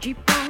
Jeep.